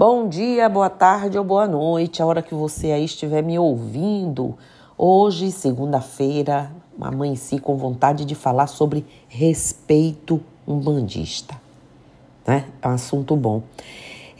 Bom dia, boa tarde ou boa noite, a hora que você aí estiver me ouvindo. Hoje, segunda-feira, amanheci com vontade de falar sobre respeito umbandista. Né? É um assunto bom.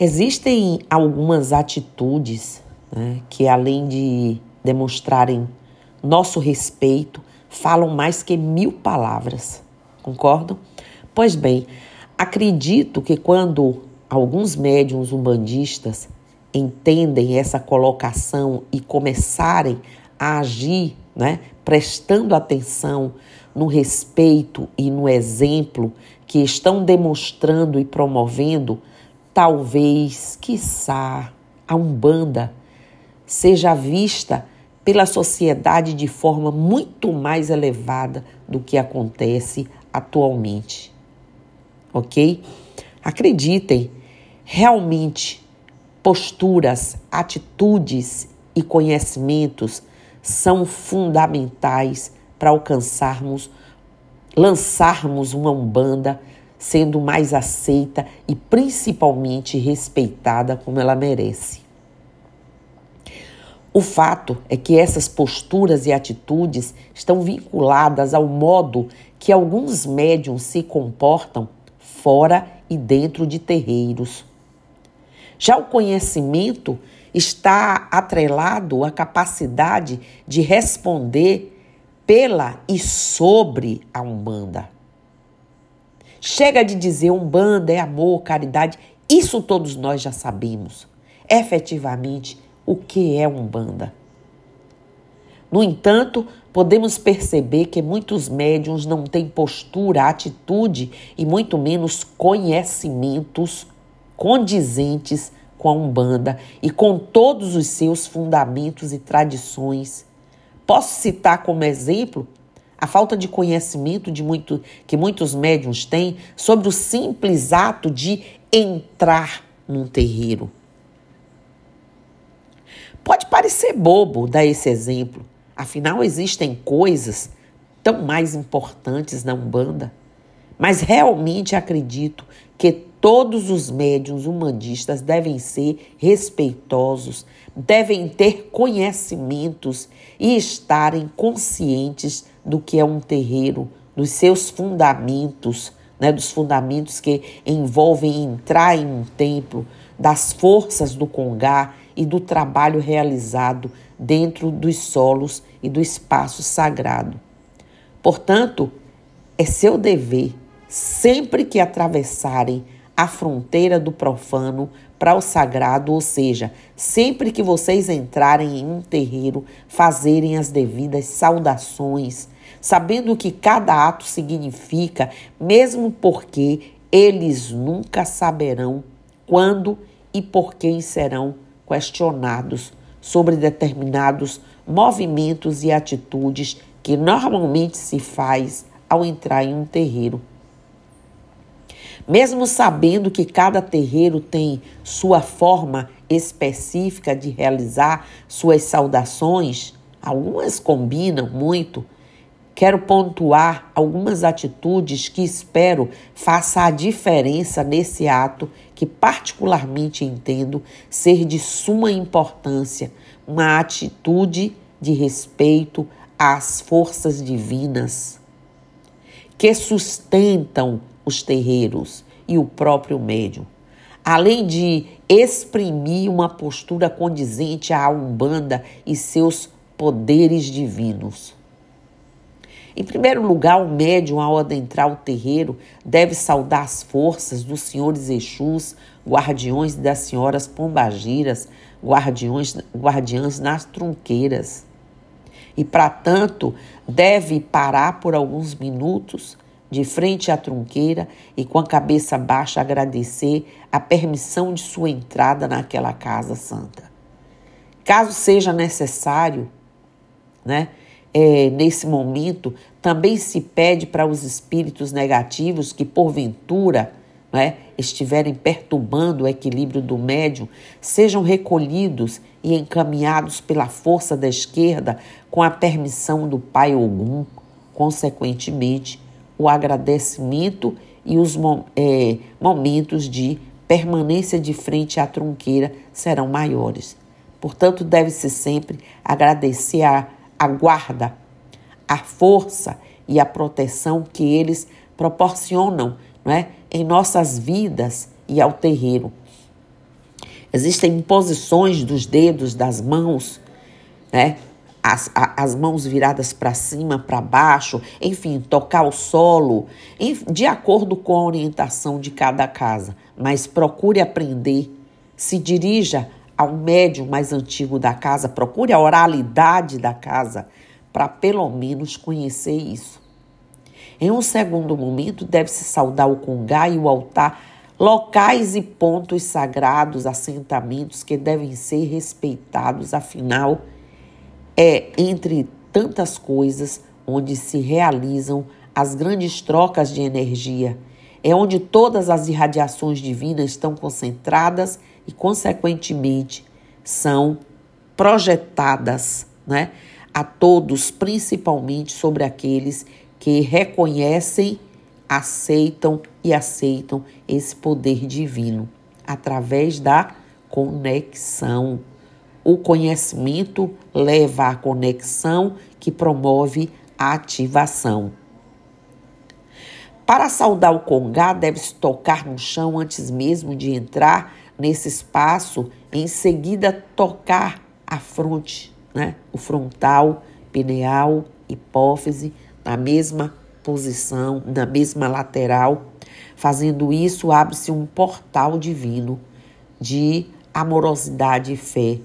Existem algumas atitudes né, que, além de demonstrarem nosso respeito, falam mais que mil palavras. Concordam? Pois bem, acredito que quando alguns médiums umbandistas entendem essa colocação e começarem a agir, né, prestando atenção no respeito e no exemplo que estão demonstrando e promovendo, talvez, quiçá, a Umbanda seja vista pela sociedade de forma muito mais elevada do que acontece atualmente. Ok? Acreditem, realmente, posturas, atitudes e conhecimentos são fundamentais para alcançarmos, lançarmos uma Umbanda sendo mais aceita e principalmente respeitada como ela merece. O fato é que essas posturas e atitudes estão vinculadas ao modo que alguns médiums se comportam fora e dentro de terreiros. Já o conhecimento está atrelado à capacidade de responder pela e sobre a Umbanda. Chega de dizer Umbanda é amor, caridade, isso todos nós já sabemos. Efetivamente, o que é Umbanda? No entanto, podemos perceber que muitos médiums não têm postura, atitude e muito menos conhecimentos condizentes com a Umbanda e com todos os seus fundamentos e tradições. Posso citar como exemplo a falta de conhecimento de muito, que muitos médiums têm sobre o simples ato de entrar num terreiro. Pode parecer bobo dar esse exemplo, afinal existem coisas tão mais importantes na Umbanda, mas realmente acredito que Todos os médiums humanistas devem ser respeitosos, devem ter conhecimentos e estarem conscientes do que é um terreiro, dos seus fundamentos, né, dos fundamentos que envolvem entrar em um templo, das forças do congá e do trabalho realizado dentro dos solos e do espaço sagrado. Portanto, é seu dever, sempre que atravessarem a fronteira do profano para o sagrado, ou seja, sempre que vocês entrarem em um terreiro, fazerem as devidas saudações, sabendo o que cada ato significa, mesmo porque eles nunca saberão quando e por quem serão questionados sobre determinados movimentos e atitudes que normalmente se faz ao entrar em um terreiro. Mesmo sabendo que cada terreiro tem sua forma específica de realizar suas saudações, algumas combinam muito, quero pontuar algumas atitudes que espero faça a diferença nesse ato que particularmente entendo ser de suma importância, uma atitude de respeito às forças divinas que sustentam os terreiros e o próprio médium, além de exprimir uma postura condizente à Umbanda e seus poderes divinos. Em primeiro lugar, o médium, ao adentrar o terreiro, deve saudar as forças dos senhores Exus, guardiões das senhoras pombagiras, guardiões, guardiãs nas tronqueiras. E, para tanto, deve parar por alguns minutos de frente à trunqueira e com a cabeça baixa agradecer a permissão de sua entrada naquela casa santa. Caso seja necessário, né, é, nesse momento, também se pede para os espíritos negativos que, porventura, né, estiverem perturbando o equilíbrio do médium, sejam recolhidos e encaminhados pela força da esquerda com a permissão do Pai Ogum, consequentemente, o agradecimento e os é, momentos de permanência de frente à trunqueira serão maiores. Portanto, deve-se sempre agradecer a, a guarda, a força e a proteção que eles proporcionam não é, em nossas vidas e ao terreiro. Existem imposições dos dedos, das mãos, né? As, as mãos viradas para cima, para baixo, enfim, tocar o solo, de acordo com a orientação de cada casa. Mas procure aprender, se dirija ao médium mais antigo da casa, procure a oralidade da casa, para pelo menos conhecer isso. Em um segundo momento, deve-se saudar o congá e o altar locais e pontos sagrados, assentamentos que devem ser respeitados, afinal, é entre tantas coisas onde se realizam as grandes trocas de energia. É onde todas as irradiações divinas estão concentradas e, consequentemente, são projetadas né, a todos, principalmente sobre aqueles que reconhecem aceitam e aceitam esse poder divino através da conexão. O conhecimento leva à conexão que promove a ativação. Para saudar o congá, deve-se tocar no chão antes mesmo de entrar nesse espaço, em seguida tocar a fronte, né? o frontal, pineal, hipófise, na mesma posição, na mesma lateral. Fazendo isso, abre-se um portal divino de amorosidade e fé.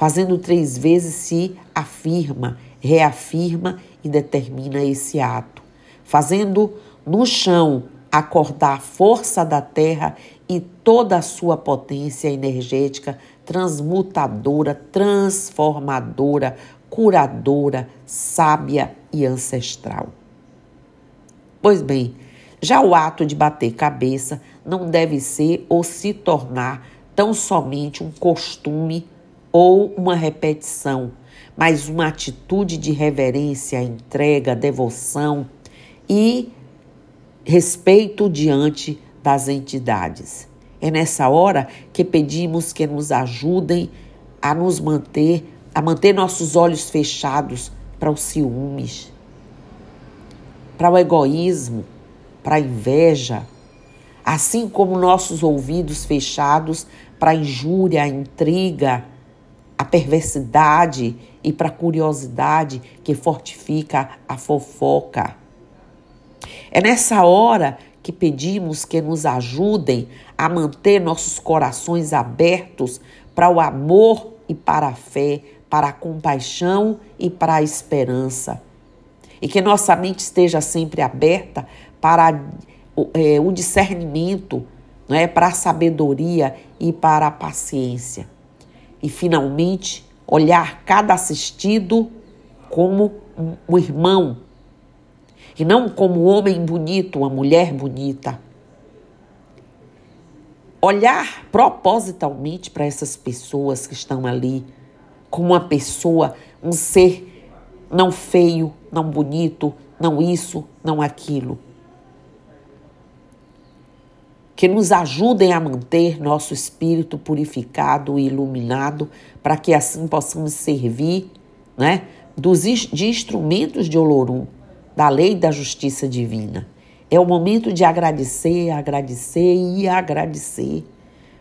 Fazendo três vezes, se afirma, reafirma e determina esse ato. Fazendo no chão acordar a força da terra e toda a sua potência energética transmutadora, transformadora, curadora, sábia e ancestral. Pois bem, já o ato de bater cabeça não deve ser ou se tornar tão somente um costume ou uma repetição, mas uma atitude de reverência, entrega, devoção e respeito diante das entidades. É nessa hora que pedimos que nos ajudem a nos manter, a manter nossos olhos fechados para os ciúmes, para o egoísmo, para a inveja, assim como nossos ouvidos fechados para a injúria, a intriga, a perversidade e para a curiosidade que fortifica a fofoca. É nessa hora que pedimos que nos ajudem a manter nossos corações abertos para o amor e para a fé, para a compaixão e para a esperança e que nossa mente esteja sempre aberta para é, o discernimento, não é? para a sabedoria e para a paciência. E, finalmente, olhar cada assistido como um, irmão e não como um homem bonito, uma mulher bonita. Olhar propositalmente para essas pessoas que estão ali como uma pessoa, um ser não feio, não bonito, não isso, não aquilo. Que nos ajudem a manter nosso espírito purificado e iluminado, para que assim possamos servir né, dos, de instrumentos de Olorum, da lei da justiça divina. É o momento de agradecer, agradecer e agradecer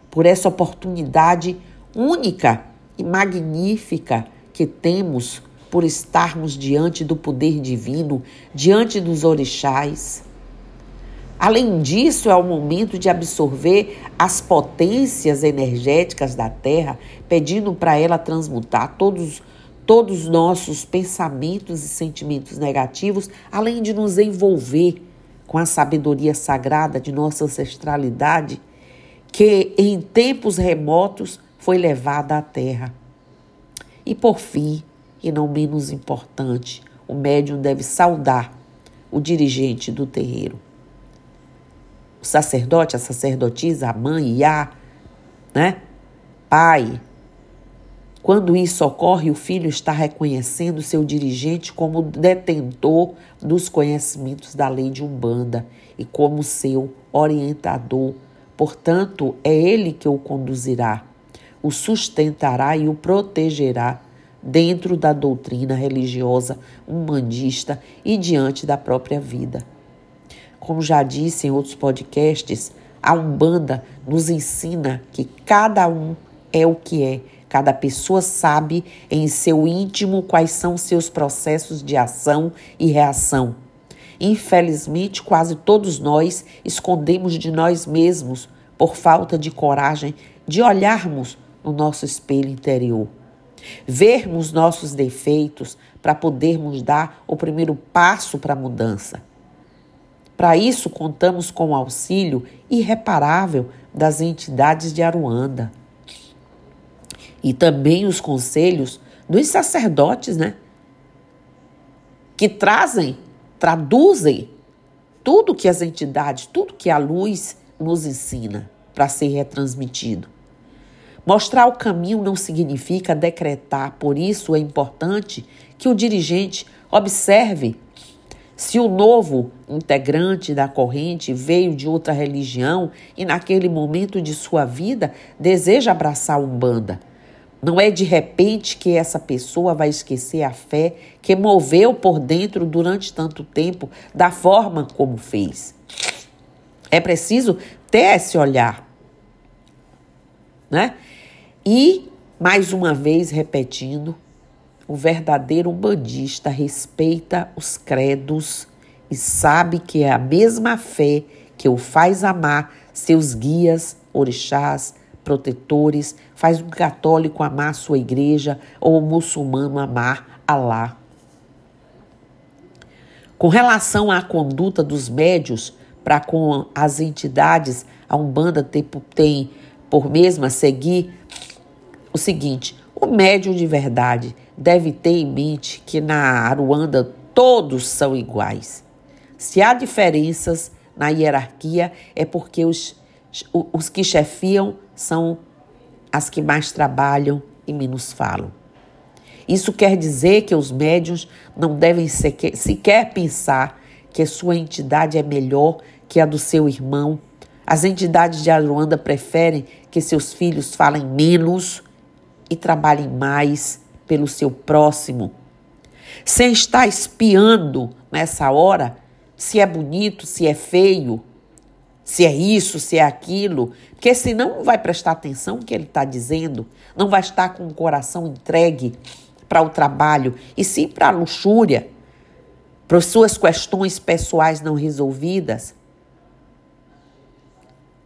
por essa oportunidade única e magnífica que temos por estarmos diante do poder divino, diante dos orixás. Além disso, é o momento de absorver as potências energéticas da Terra, pedindo para ela transmutar todos todos os nossos pensamentos e sentimentos negativos, além de nos envolver com a sabedoria sagrada de nossa ancestralidade, que em tempos remotos foi levada à Terra. E por fim, e não menos importante, o médium deve saudar o dirigente do terreiro. O sacerdote, a sacerdotisa, a mãe, a, né? Pai. Quando isso ocorre, o filho está reconhecendo seu dirigente como detentor dos conhecimentos da lei de Umbanda e como seu orientador Portanto, é Ele que o conduzirá, o sustentará e o protegerá dentro da doutrina religiosa humanista e diante da própria vida. Como já disse em outros podcasts, a Umbanda nos ensina que cada um é o que é, cada pessoa sabe em seu íntimo quais são seus processos de ação e reação. Infelizmente, quase todos nós escondemos de nós mesmos por falta de coragem de olharmos no nosso espelho interior vermos nossos defeitos para podermos dar o primeiro passo para a mudança. Para isso, contamos com o auxílio irreparável das entidades de Aruanda e também os conselhos dos sacerdotes, né? Que trazem, traduzem tudo que as entidades, tudo que a luz nos ensina para ser retransmitido. Mostrar o caminho não significa decretar, por isso é importante que o dirigente observe se o novo integrante da corrente veio de outra religião e naquele momento de sua vida deseja abraçar a Umbanda. Não é de repente que essa pessoa vai esquecer a fé que moveu por dentro durante tanto tempo da forma como fez. É preciso ter esse olhar, né? E, mais uma vez repetindo, o verdadeiro umbandista respeita os credos e sabe que é a mesma fé que o faz amar seus guias, orixás, protetores, faz um católico amar sua igreja ou um muçulmano amar Alá. Com relação à conduta dos médios para com as entidades, a Umbanda tem, tem por mesma seguir o seguinte: o médium de verdade deve ter em mente que na Aruanda todos são iguais. Se há diferenças na hierarquia, é porque os, os que chefiam são as que mais trabalham e menos falam. Isso quer dizer que os médiums não devem sequer, sequer pensar que sua entidade é melhor que a do seu irmão. As entidades de Aruanda preferem que seus filhos falem menos e trabalhem mais pelo seu próximo. Sem estar espiando nessa hora se é bonito, se é feio, se é isso, se é aquilo, porque senão não vai prestar atenção no que ele está dizendo, não vai estar com o coração entregue para o trabalho e sim para a luxúria, para suas questões pessoais não resolvidas.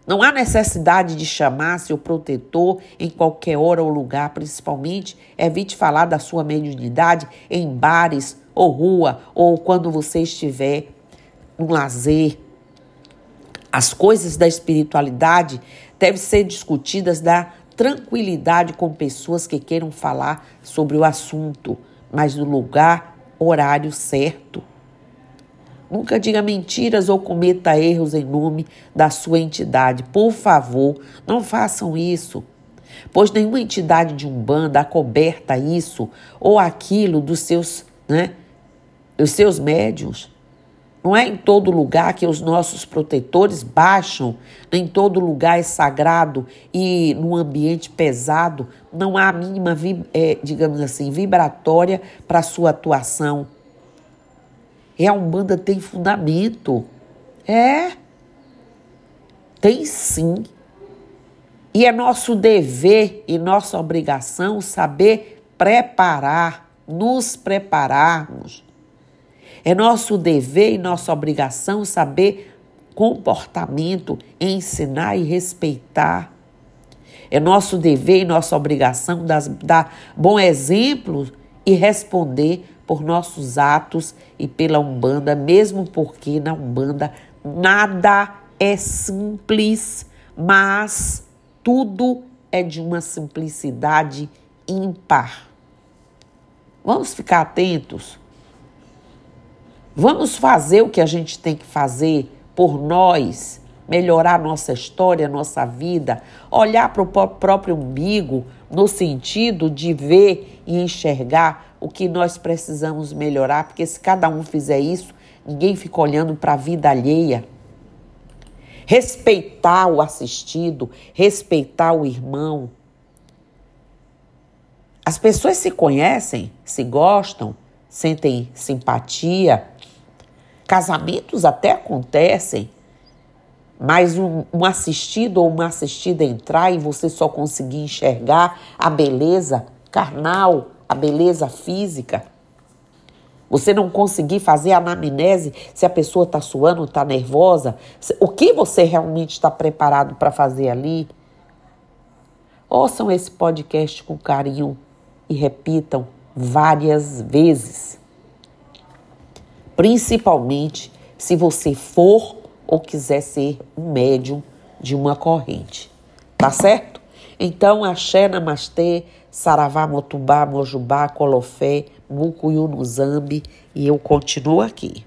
Não há necessidade de chamar seu protetor em qualquer hora ou lugar, principalmente evite falar da sua mediunidade em bares ou rua ou quando você estiver no lazer. As coisas da espiritualidade devem ser discutidas da tranquilidade com pessoas que queiram falar sobre o assunto, mas no lugar, horário certo. Nunca diga mentiras ou cometa erros em nome da sua entidade. Por favor, não façam isso. Pois nenhuma entidade de Umbanda acoberta isso ou aquilo dos seus, né, os seus médios. Não é em todo lugar que os nossos protetores baixam, em todo lugar é sagrado e num ambiente pesado não há a mínima, é, digamos assim, vibratória para sua atuação. É a Umbanda tem fundamento. É. Tem sim. E é nosso dever e nossa obrigação saber preparar, nos prepararmos. É nosso dever e nossa obrigação saber comportamento, ensinar e respeitar. É nosso dever e nossa obrigação dar bom exemplo e responder por nossos atos e pela Umbanda, mesmo porque na Umbanda nada é simples, mas tudo é de uma simplicidade ímpar. Vamos ficar atentos. Vamos fazer o que a gente tem que fazer por nós, melhorar nossa história, nossa vida, olhar para o próprio umbigo no sentido de ver e enxergar o que nós precisamos melhorar, porque se cada um fizer isso, ninguém fica olhando para a vida alheia. respeitar o assistido, respeitar o irmão. As pessoas se conhecem, se gostam, sentem simpatia. Casamentos até acontecem, mas um, um, assistido ou uma assistida entrar e você só conseguir enxergar a beleza carnal, a beleza física. Você não conseguir fazer a anamnese se a pessoa está suando, está nervosa, o que você realmente está preparado para fazer ali. Ouçam esse podcast com carinho e repitam várias vezes. Principalmente se você for ou quiser ser um médium de uma corrente. Tá certo? Então, axé, namastê, saravá, motubá, mojubá, colofé, mucuyu zambi e eu continuo aqui.